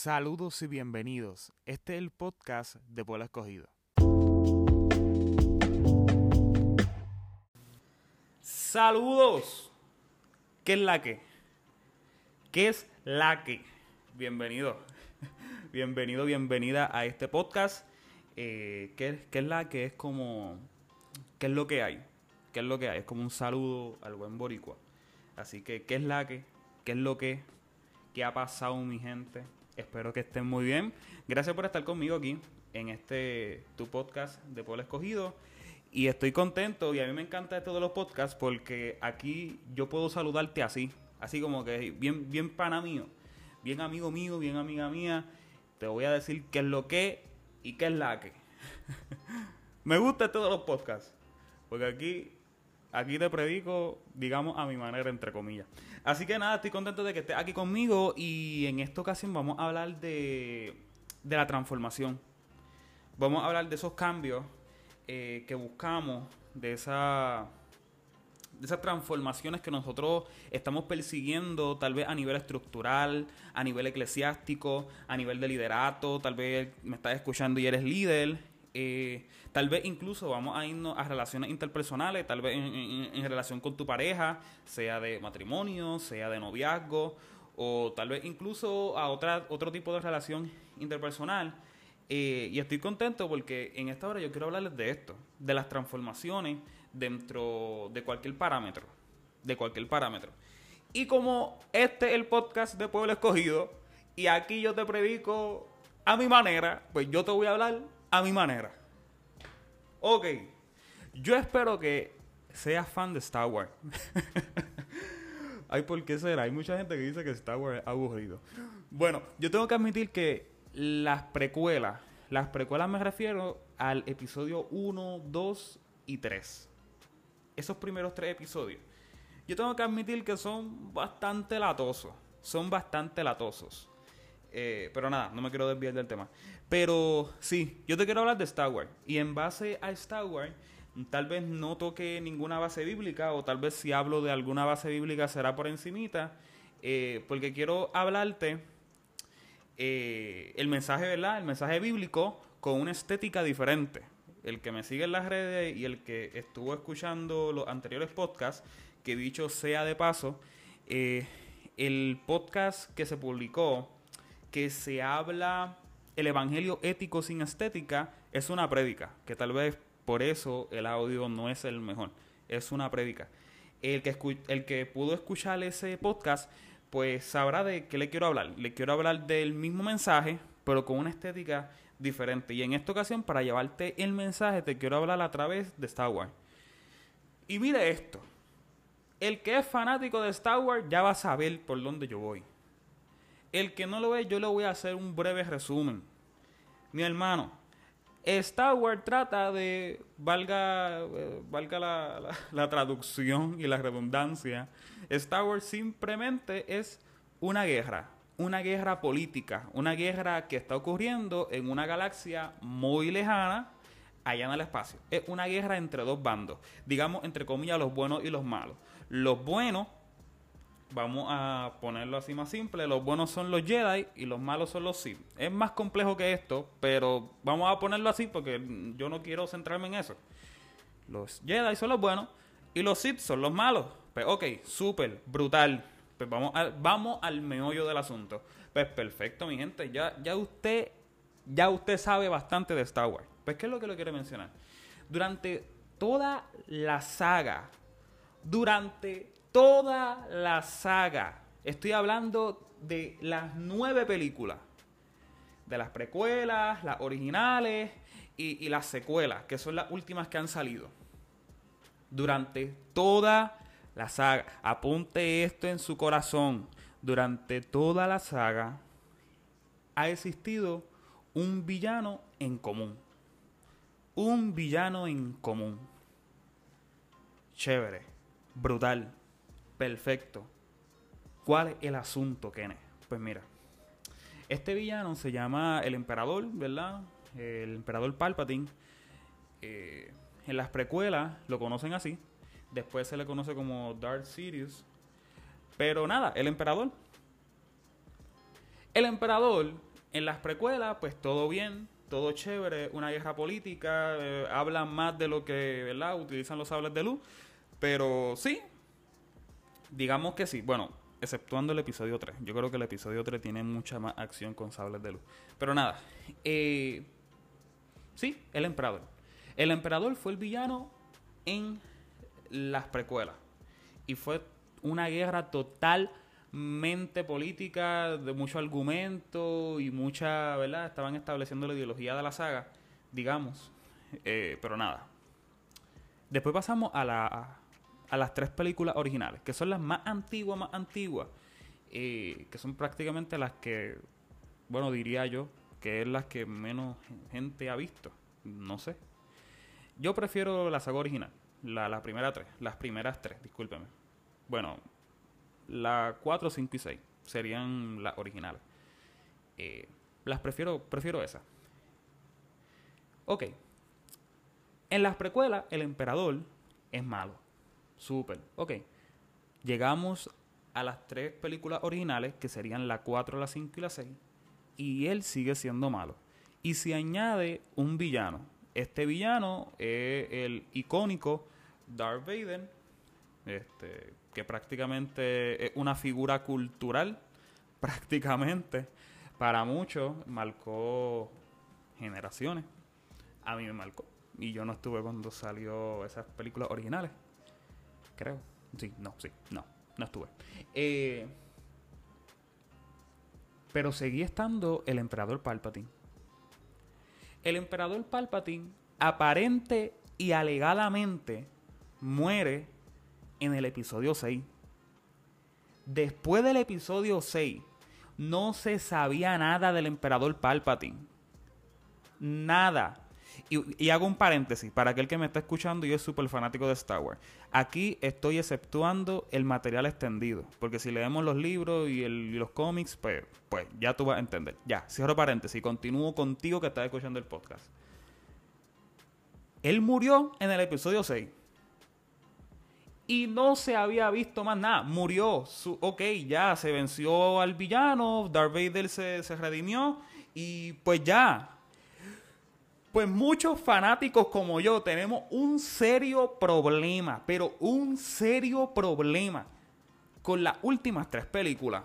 Saludos y bienvenidos. Este es el podcast de Pueblo Escogido. Saludos. ¿Qué es la que? ¿Qué es la que? Bienvenido. Bienvenido, bienvenida a este podcast. Eh, ¿qué, ¿Qué es la que? Es como... ¿Qué es lo que hay? ¿Qué es lo que hay? Es como un saludo al buen boricua. Así que, ¿qué es la que? ¿Qué es lo que? ¿Qué ha pasado, mi gente? Espero que estén muy bien. Gracias por estar conmigo aquí en este tu podcast de Pueblo Escogido. Y estoy contento y a mí me encanta esto de los podcasts porque aquí yo puedo saludarte así, así como que bien, bien pana mío, bien amigo mío, bien amiga mía. Te voy a decir qué es lo que y qué es la que. me gusta esto de los podcasts porque aquí aquí te predico, digamos, a mi manera, entre comillas. Así que nada, estoy contento de que estés aquí conmigo y en esta ocasión vamos a hablar de, de la transformación. Vamos a hablar de esos cambios eh, que buscamos, de, esa, de esas transformaciones que nosotros estamos persiguiendo, tal vez a nivel estructural, a nivel eclesiástico, a nivel de liderato, tal vez me estás escuchando y eres líder. Eh, tal vez incluso vamos a irnos a relaciones interpersonales, tal vez en, relación con tu pareja, sea de matrimonio, sea de noviazgo, o tal vez incluso a otra, otro tipo de relación interpersonal. Eh, y estoy contento porque en esta hora yo quiero hablarles de esto, de las transformaciones dentro de cualquier parámetro, de cualquier parámetro. Y como este es el podcast de Pueblo Escogido, y aquí yo te predico a mi manera, pues yo te voy a hablar a mi manera. Ok, yo espero que seas fan de Star Wars. Ay, ¿por qué será? Hay mucha gente que dice que Star Wars es aburrido. Bueno, yo tengo que admitir que las precuelas, las precuelas me refiero al episodio 1, 2 y 3. Esos primeros tres episodios. Yo tengo que admitir que son bastante latosos. Son bastante latosos. Eh, pero nada, no me quiero desviar del tema. Pero sí, yo te quiero hablar de Star Wars. Y en base a Star Wars, tal vez no toque ninguna base bíblica, o tal vez si hablo de alguna base bíblica será por encimita, eh, porque quiero hablarte eh, el mensaje, ¿verdad? El mensaje bíblico con una estética diferente. El que me sigue en las redes y el que estuvo escuchando los anteriores podcasts, que dicho sea de paso, el podcast que se publicó que se habla el evangelio ético sin estética es una prédica, que tal vez por eso el audio no es el mejor, es una prédica. El que, el que pudo escuchar ese podcast, pues sabrá de qué le quiero hablar. Le quiero hablar del mismo mensaje, pero con una estética diferente. Y en esta ocasión, para llevarte el mensaje, te quiero hablar a través de Star Wars. Y mire esto. El que es fanático de Star Wars ya va a saber por dónde yo voy. El que no lo ve, yo le voy a hacer un breve resumen. Mi hermano, Star Wars trata de, valga, eh, valga la, la, traducción y la redundancia, Star Wars simplemente es una guerra, una guerra política, una guerra que está ocurriendo en una galaxia muy lejana, allá en el espacio. Es una guerra entre dos bandos, digamos entre comillas los buenos y los malos. Los buenos vamos a ponerlo así más simple, los buenos son los Jedi y los malos son los Sith. Es más complejo que esto, pero vamos a ponerlo así porque yo no quiero centrarme en eso. Los Jedi son los buenos y los Sith son los malos. Pues ok, súper, brutal. Pues vamos, vamos al meollo del asunto. Pues perfecto, mi gente. Ya, ya usted ya usted sabe bastante de Star Wars. Pues ¿qué es lo que le quiero mencionar? Durante toda la saga, durante toda la saga. Estoy hablando de las nueve películas. De las precuelas, las originales y, las secuelas, que son las últimas que han salido. Durante toda la saga. Apunte esto en su corazón. Durante toda la saga ha existido un villano en común. Un villano en común. Chévere. Brutal. Perfecto. ¿Cuál es el asunto, Kenneth? Pues mira, este villano se llama el emperador, ¿verdad? El emperador Palpatine. Eh, en las precuelas lo conocen así. Después se le conoce como Darth Sidious. Pero nada, el emperador. El emperador En las precuelas, pues todo bien, todo chévere, una guerra política, eh, hablan más de lo que, ¿verdad? Utilizan los sables de luz, pero sí, digamos que sí. Bueno, exceptuando el episodio 3. Yo creo que el episodio 3 tiene mucha más acción con sables de luz. Pero nada, eh, sí, el emperador. El emperador fue el villano en las precuelas. Y fue una guerra totalmente política, de mucho argumento y mucha, ¿verdad? Estaban estableciendo la ideología de la saga, digamos. Eh, pero nada. Después pasamos a, la, a, las tres películas originales, que son las más antiguas, más antiguas. Eh, que son prácticamente las que, bueno, diría yo, que es las que menos gente ha visto. No sé. Yo prefiero la saga original. La, la primera tres. Las primeras tres, discúlpeme. Bueno, la 4, 5 y 6 serían las originales. Eh, las prefiero, prefiero esas. Ok. En las precuelas, el emperador es malo. Súper. Ok. Llegamos a las tres películas originales, que serían la 4, la 5 y la 6. Y él sigue siendo malo. Y se añade un villano. Este villano es el icónico Darth Vader. Este, que prácticamente es una figura cultural, prácticamente, para muchos, marcó generaciones. A mí me marcó. Y yo no estuve cuando salió esas películas originales. Creo. Sí, no, sí, no, no estuve. Eh, pero seguí estando el emperador Palpatine. El emperador Palpatine, aparente y alegadamente, muere en el episodio 6. Después del episodio 6, no se sabía nada del emperador Palpatine. Nada. Y, hago un paréntesis para aquel que me está escuchando y es súper fanático de Star Wars. Aquí estoy exceptuando el material extendido. Porque si leemos los libros y, los cómics, pues, pues ya tú vas a entender. Ya, cierro paréntesis. Continúo contigo que estás escuchando el podcast. Él murió en el episodio 6 y no se había visto más nada. Murió. Su, ok, ya se venció al villano. Darth Vader se, se redimió. Y pues ya. Pues muchos fanáticos como yo tenemos un serio problema. Pero un serio problema. Con las últimas tres películas.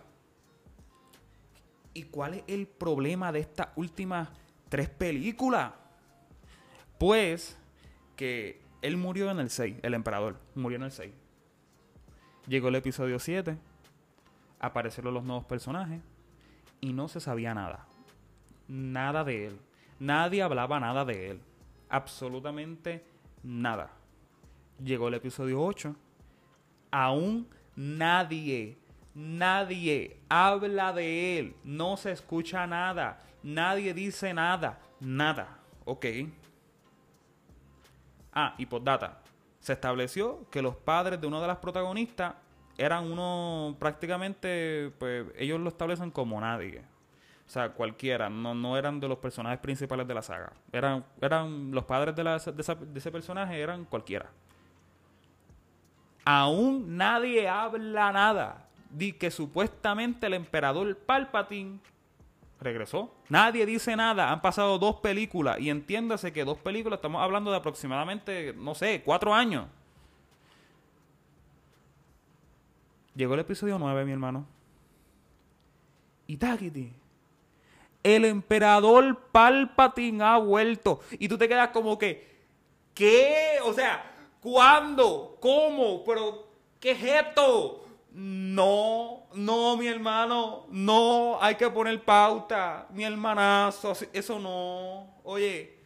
¿Y cuál es el problema de estas últimas tres películas? Pues que él murió en el 6, el emperador. Murió en el 6. Llegó el episodio 7. Aparecieron los nuevos personajes. Y no se sabía nada. Nada de él. Nadie hablaba nada de él. Absolutamente nada. Llegó el episodio 8. Aún nadie, nadie habla de él. No se escucha nada. Nadie dice nada. Nada. Ok. Ah, y data. Se estableció que los padres de una de las protagonistas eran uno prácticamente, pues ellos lo establecen como nadie. O sea, cualquiera, no, no eran de los personajes principales de la saga. Eran, eran los padres de, de, ese personaje, eran cualquiera. Aún nadie habla nada. Di que supuestamente el emperador Palpatine regresó. Nadie dice nada. Han pasado dos películas. Y entiéndase que dos películas, estamos hablando de aproximadamente, no sé, cuatro años. Llegó el episodio 9, mi hermano. Y Takiti. El emperador Palpatine ha vuelto. Y tú te quedas como que. ¿Qué? O sea, ¿cuándo? ¿Cómo? ¿Pero qué es esto? No, no, mi hermano, no, hay que poner pauta, mi hermanazo, eso no, oye,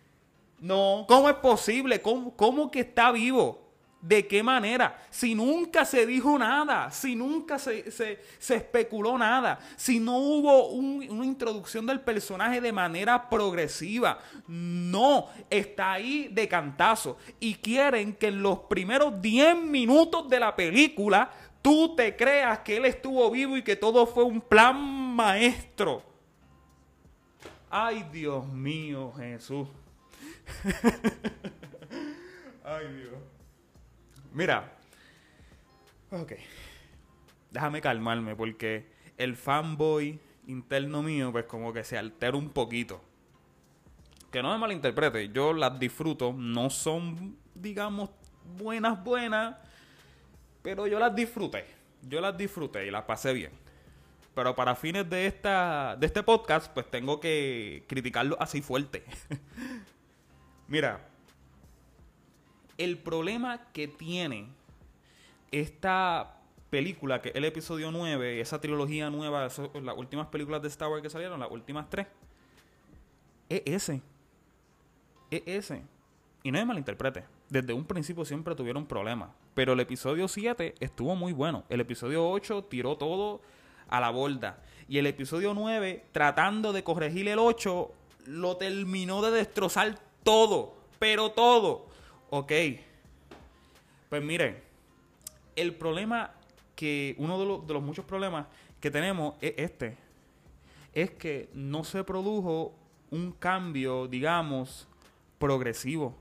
no, ¿cómo es posible? ¿Cómo, cómo que está vivo? ¿De qué manera? Si nunca se dijo nada, si nunca se, se, especuló nada, si no hubo una introducción del personaje de manera progresiva, no, está ahí de cantazo. Y quieren que en los primeros 10 minutos de la película tú te creas que Él estuvo vivo y que todo fue un plan maestro. Ay, Dios mío, Jesús. Ay, Dios. Mira. Ok. Déjame calmarme porque el fanboy interno mío, pues como que se altera un poquito. Que no me malinterprete, yo las disfruto, no son, digamos, buenas, buenas, pero yo las disfruté. Yo las disfruté y las pasé bien. Pero para fines de esta de este podcast, pues tengo que criticarlo así fuerte. Mira, el problema que tiene esta película, que es el episodio 9, esa trilogía nueva, las últimas películas de Star Wars que salieron, las últimas tres, es ese. Es ese. Y no me malinterprete. Desde un principio siempre tuvieron problemas. Pero el episodio 7 estuvo muy bueno. El episodio 8 tiró todo a la borda. Y el episodio 9, tratando de corregir el 8, lo terminó de destrozar todo. Pero todo. Ok. Pues miren, el problema que uno de los, muchos problemas que tenemos es este. Es que no se produjo un cambio, digamos, progresivo.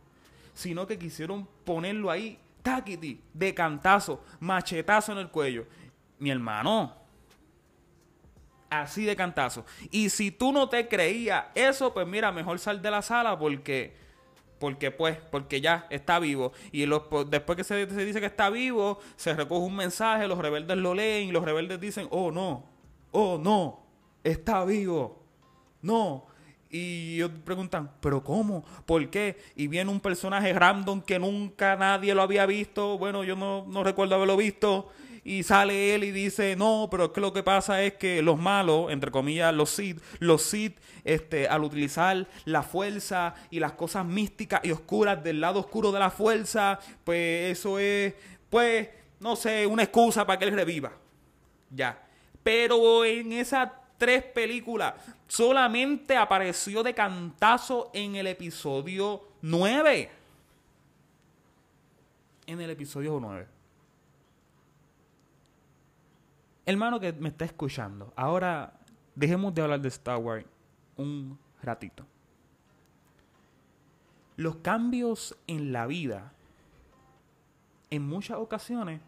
Sino que quisieron ponerlo ahí, taquiti, de cantazo, machetazo en el cuello. Mi hermano, así de cantazo. Y si tú no te creías eso, pues mira, mejor sal de la sala porque porque pues, porque ya está vivo. Y los, después que se, dice que está vivo, se recoge un mensaje, los rebeldes lo leen y los rebeldes dicen, oh no, oh no, está vivo. No. Y ellos preguntan, ¿pero cómo? ¿Por qué? Y viene un personaje random que nunca nadie lo había visto. Bueno, yo no, no recuerdo haberlo visto y sale él y dice, no, pero es que lo que pasa es que los malos, entre comillas, los Sith, los Sith, este, al utilizar la fuerza y las cosas místicas y oscuras del lado oscuro de la fuerza, pues eso es, pues, no sé, una excusa para que él reviva. Ya. Pero en esas tres películas solamente apareció de cantazo en el episodio 9. En el episodio 9. Hermano que me está escuchando, ahora dejemos de hablar de Star Wars un ratito. Los cambios en la vida, en muchas ocasiones,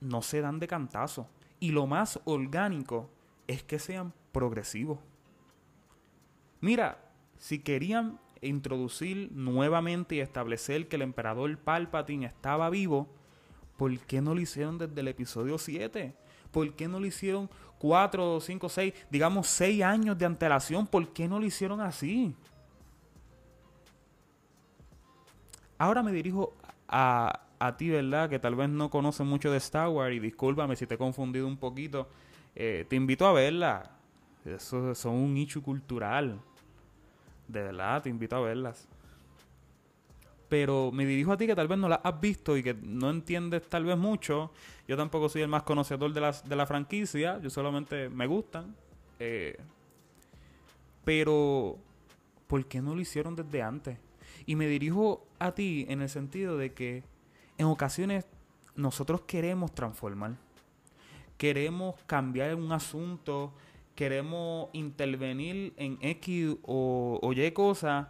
no se dan de cantazo. Y lo más orgánico es que sean progresivos. Mira, si querían introducir nuevamente y establecer que el emperador Palpatine estaba vivo, ¿por qué no lo hicieron desde el episodio 7? ¿Por qué no lo hicieron cuatro, cinco, seis, digamos seis años de antelación? ¿Por qué no lo hicieron así? Ahora me dirijo a, a ti, ¿verdad? Que tal vez no conoces mucho de Star Wars y discúlpame si te he confundido un poquito. Eh, te invito a verla. Eso son un nicho cultural. De verdad, te invito a verlas pero me dirijo a ti que tal vez no la has visto y que no entiendes tal vez mucho. Yo tampoco soy el más conocedor de, las, de la franquicia, yo solamente me gustan. Eh, pero, ¿por qué no lo hicieron desde antes? Y me dirijo a ti en el sentido de que en ocasiones nosotros queremos transformar, queremos cambiar un asunto, queremos intervenir en X o, o Y cosas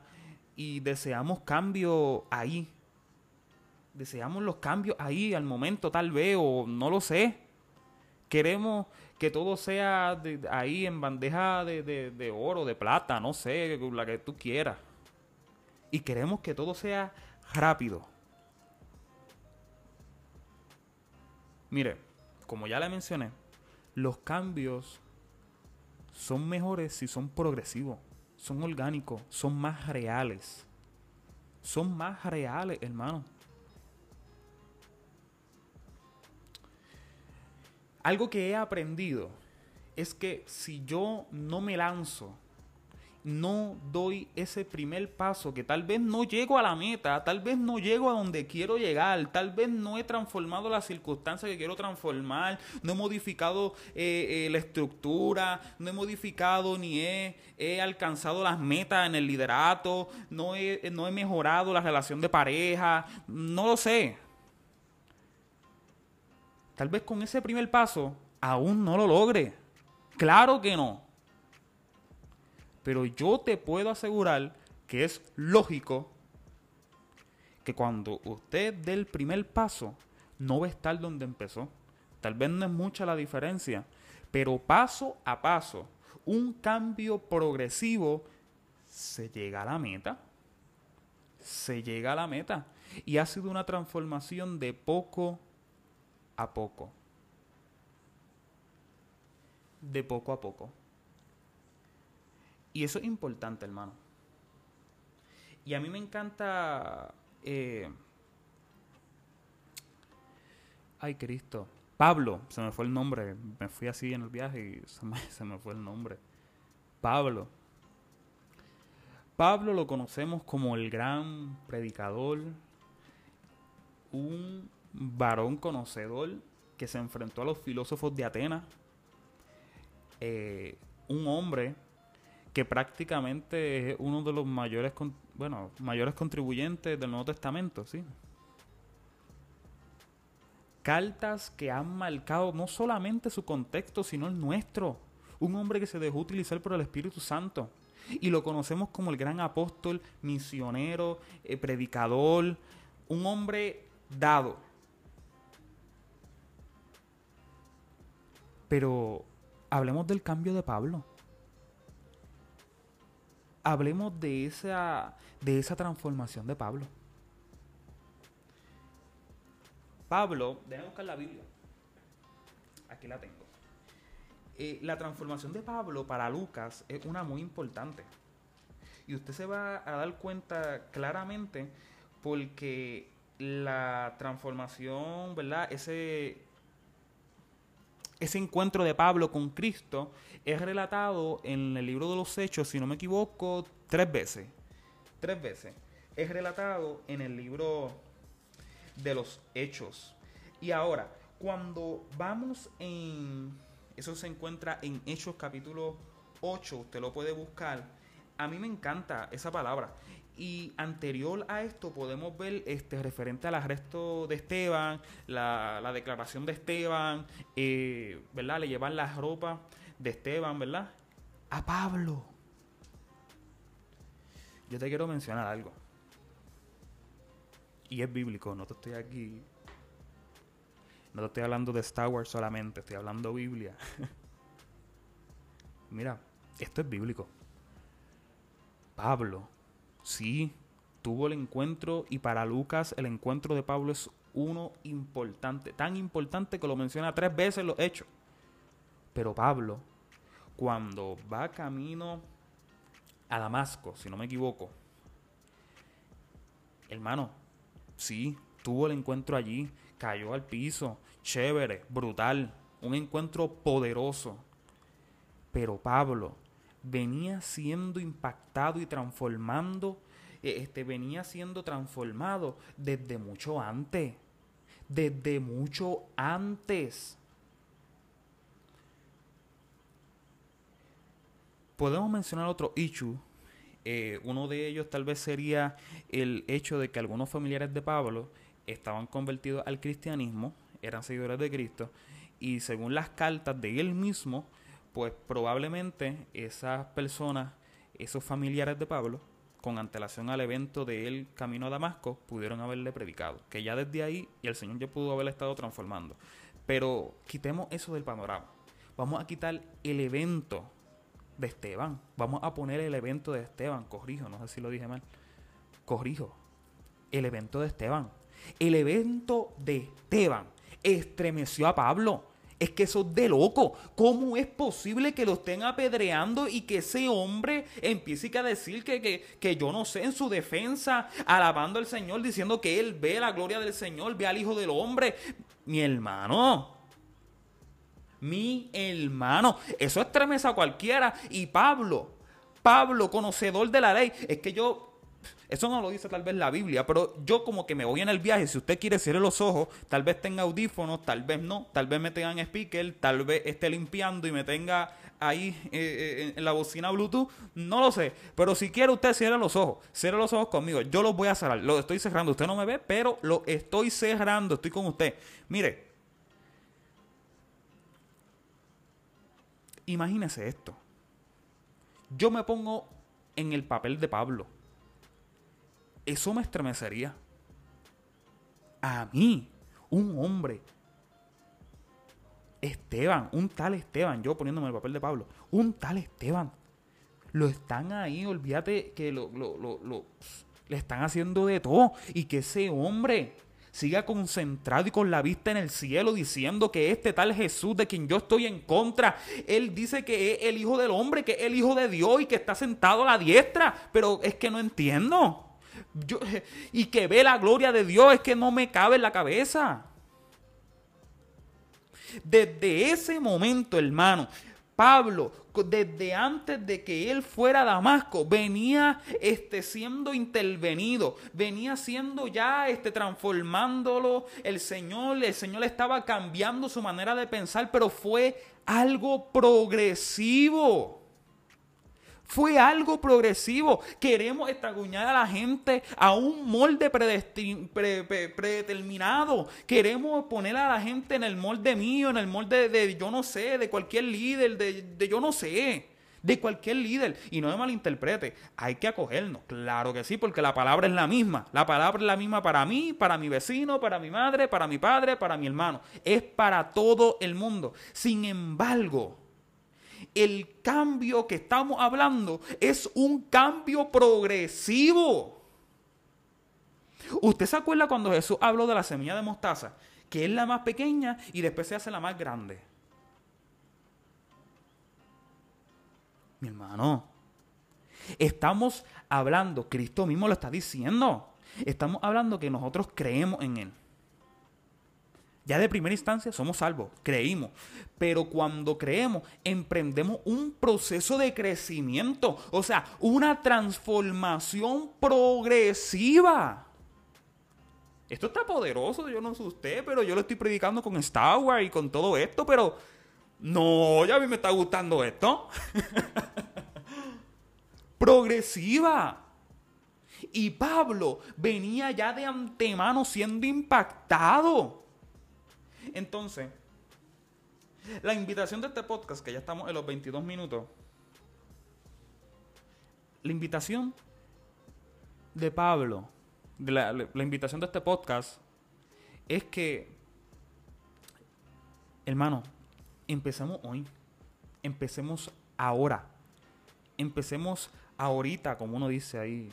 y deseamos cambio ahí. Deseamos los cambios ahí al momento tal vez o no lo sé. Queremos que todo sea ahí en bandeja de, de oro, de plata, no sé, la que tú quieras. Y queremos que todo sea rápido. Mire, como ya le mencioné, los cambios son mejores si son progresivos son orgánicos, son más reales. Son más reales, hermano. Algo que he aprendido es que si yo no me lanzo no doy ese primer paso, que tal vez no llego a la meta, tal vez no llego a donde quiero llegar, tal vez no he transformado la circunstancia que quiero transformar, no he modificado eh, eh, la estructura, no he modificado ni he, he, alcanzado las metas en el liderato, no he, no he mejorado la relación de pareja, no lo sé. Tal vez con ese primer paso aún no lo logre. Claro que no. Pero yo te puedo asegurar que es lógico que cuando usted dé el primer paso, no va a estar donde empezó. Tal vez no es mucha la diferencia, pero paso a paso, un cambio progresivo, se llega a la meta. Se llega a la meta. Y ha sido una transformación de poco a poco. De poco a poco. Y eso es importante, hermano. Y a mí me encanta... Eh, ay, Cristo. Pablo, se me fue el nombre. Me fui así en el viaje y se me, se me fue el nombre. Pablo. Pablo lo conocemos como el gran predicador, un varón conocedor que se enfrentó a los filósofos de Atenas, eh, un hombre que prácticamente es uno de los mayores, bueno, mayores contribuyentes del Nuevo Testamento, sí. Cartas que han marcado no solamente su contexto, sino el nuestro. Un hombre que se dejó utilizar por el Espíritu Santo. Y lo conocemos como el gran apóstol, misionero, eh, predicador, un hombre dado. Pero hablemos del cambio de Pablo. Hablemos de esa, de esa transformación de Pablo. Pablo, déjame buscar la Biblia. Aquí la tengo. Eh, la transformación de Pablo para Lucas es una muy importante. Y usted se va a dar cuenta claramente porque la transformación, ¿verdad? Ese, ese encuentro de Pablo con Cristo es relatado en el libro de los Hechos, si no me equivoco, tres veces. Tres veces. Es relatado en el libro de los Hechos. Y ahora, cuando vamos en... Eso se encuentra en Hechos capítulo 8, usted lo puede buscar. A mí me encanta esa palabra. Y anterior a esto podemos ver este referente al arresto de Esteban, la, declaración de Esteban, eh, ¿verdad? Le llevan las ropas de Esteban, ¿verdad? A Pablo. Yo te quiero mencionar algo. Y es bíblico, no te estoy aquí. No te estoy hablando de Star Wars solamente, estoy hablando Biblia. Mira, esto es bíblico. Pablo Sí, tuvo el encuentro y para Lucas el encuentro de Pablo es uno importante, tan importante que lo menciona tres veces los hechos. Pero Pablo, cuando va camino a Damasco, si no me equivoco, hermano, sí, tuvo el encuentro allí, cayó al piso, chévere, brutal, un encuentro poderoso. Pero Pablo venía siendo impactado y transformando, eh, este, venía siendo transformado desde mucho antes, desde mucho antes. Podemos mencionar otro issue. Eh, uno de ellos tal vez sería el hecho de que algunos familiares de Pablo estaban convertidos al cristianismo, eran seguidores de Cristo, y según las cartas de él mismo, pues probablemente esas personas, esos familiares de Pablo, con antelación al evento de él camino a Damasco, pudieron haberle predicado. Que ya desde ahí el Señor ya pudo haberle estado transformando. Pero quitemos eso del panorama. Vamos a quitar el evento de Esteban. Vamos a poner el evento de Esteban. Corrijo, no sé si lo dije mal. Corrijo. El evento de Esteban. El evento de Esteban estremeció a Pablo. Es que eso es de loco. ¿Cómo es posible que lo estén apedreando y que ese hombre empiece a decir que, que, yo no sé en su defensa, alabando al Señor, diciendo que él ve la gloria del Señor, ve al Hijo del Hombre? Mi hermano. Mi hermano. Eso estremece a cualquiera. Y Pablo, Pablo, conocedor de la ley. Es que yo eso no lo dice tal vez la Biblia, pero yo como que me voy en el viaje, si usted quiere cierre los ojos, tal vez tenga audífonos, tal vez no, tal vez me tengan speaker, tal vez esté limpiando y me tenga ahí eh, eh, en la bocina Bluetooth, no lo sé, pero si quiere usted cierre los ojos, cierre los ojos conmigo, yo los voy a cerrar, lo estoy cerrando, usted no me ve, pero lo estoy cerrando, estoy con usted. Mire, imagínese esto, yo me pongo en el papel de Pablo eso me estremecería. A mí, un hombre Esteban, un tal Esteban, yo poniéndome el papel de Pablo, un tal Esteban, lo están ahí, olvídate que lo, lo, lo, le están haciendo de todo y que ese hombre siga concentrado y con la vista en el cielo diciendo que este tal Jesús de quien yo estoy en contra, él dice que es el Hijo del Hombre, que es el Hijo de Dios y que está sentado a la diestra, pero es que no entiendo. Y que ve la gloria de Dios es que no me cabe en la cabeza. Desde ese momento, hermano, Pablo, desde antes de que él fuera a Damasco, venía este, siendo intervenido, venía siendo ya este, transformándolo el Señor, el Señor estaba cambiando su manera de pensar, pero fue algo progresivo. Fue algo progresivo. Queremos estraguñar a la gente a un molde predeterminado. Queremos poner a la gente en el molde mío, en el molde de, yo no sé, de cualquier líder, de, de yo no sé de cualquier líder. Y no me malinterprete, hay que acogernos. Claro que sí, porque la palabra es la misma. La palabra es la misma para mí, para mi vecino, para mi madre, para mi padre, para mi hermano. Es para todo el mundo. Sin embargo, el cambio que estamos hablando es un cambio progresivo. ¿Usted se acuerda cuando Jesús habló de la semilla de mostaza? Que es la más pequeña y después se hace la más grande. Mi hermano, estamos hablando, Cristo mismo lo está diciendo. Estamos hablando que nosotros creemos en Él. Ya de primera instancia somos salvos, creímos. Pero cuando creemos, emprendemos un proceso de crecimiento, o sea, una transformación progresiva. Esto está poderoso, yo no sé usted, pero yo lo estoy predicando con Star Wars y con todo esto, pero no, ya a mí me está gustando esto. progresiva. Y Pablo venía ya de antemano siendo impactado entonces, la invitación de este podcast, que ya estamos en los 22 minutos, la invitación de Pablo, la, la invitación de este podcast, es que, hermano, empecemos hoy, empecemos ahora, empecemos ahorita, como uno dice ahí,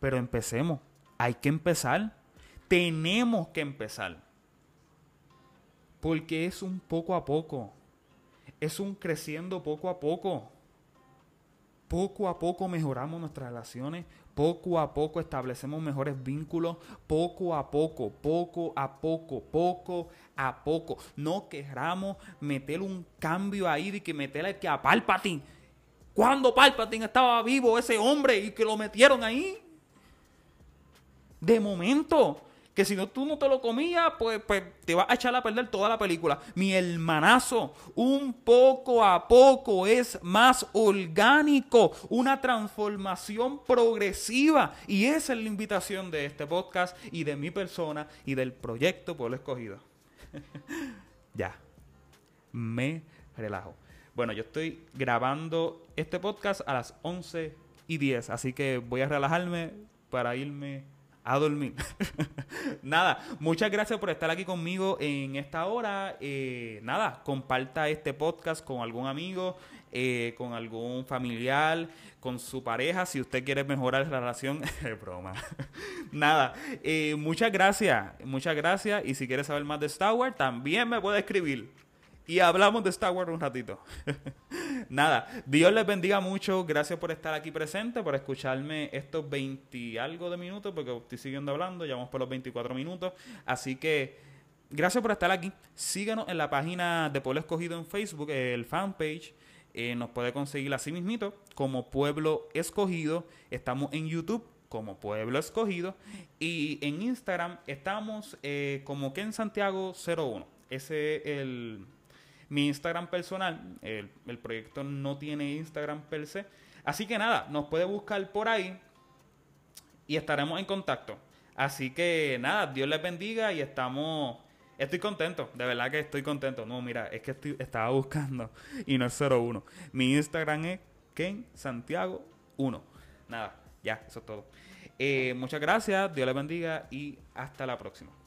pero empecemos, hay que empezar, tenemos que empezar. Porque es un poco a poco. Es un creciendo poco a poco. Poco a poco mejoramos nuestras relaciones, poco a poco establecemos mejores vínculos, poco a poco, poco a poco, poco a poco. No queramos meter un cambio ahí de que meterle que a Palpatine. Cuando Palpatine estaba vivo ese hombre y que lo metieron ahí. De momento, que si no tú no te lo comías, pues, pues te vas a echar a perder toda la película. Mi hermanazo, un poco a poco es más orgánico, una transformación progresiva. Y esa es la invitación de este podcast y de mi persona y del proyecto Pueblo Escogido. ya, me relajo. Bueno, yo estoy grabando este podcast a las 11 y 10, así que voy a relajarme para irme a dormir. nada, muchas gracias por estar aquí conmigo en esta hora. Eh, nada, comparta este podcast con algún amigo, eh, con algún familiar, con su pareja, si usted quiere mejorar la relación. broma. nada, eh, muchas gracias, muchas gracias. Y si quiere saber más de Star Wars, también me puede escribir y hablamos de Star Wars un ratito. Nada, Dios les bendiga mucho. Gracias por estar aquí presente, por escucharme estos 20 y algo de minutos, porque estoy siguiendo hablando, ya vamos por los 24 minutos. Así que gracias por estar aquí. Síganos en la página de Pueblo Escogido en Facebook, el fanpage. Eh, nos puede conseguir así mismito como Pueblo Escogido. Estamos en YouTube como Pueblo Escogido. Y en Instagram estamos eh, como Ken Santiago 01. Ese es el mi Instagram personal. El, proyecto no tiene Instagram per se. Así que nada, nos puede buscar por ahí y estaremos en contacto. Así que nada, Dios les bendiga y estamos... Estoy contento, de verdad que estoy contento. No, mira, es que estoy, estaba buscando y no es 01. Mi Instagram es Ken Santiago 1. Nada, ya, eso es todo. Eh, muchas gracias, Dios les bendiga y hasta la próxima.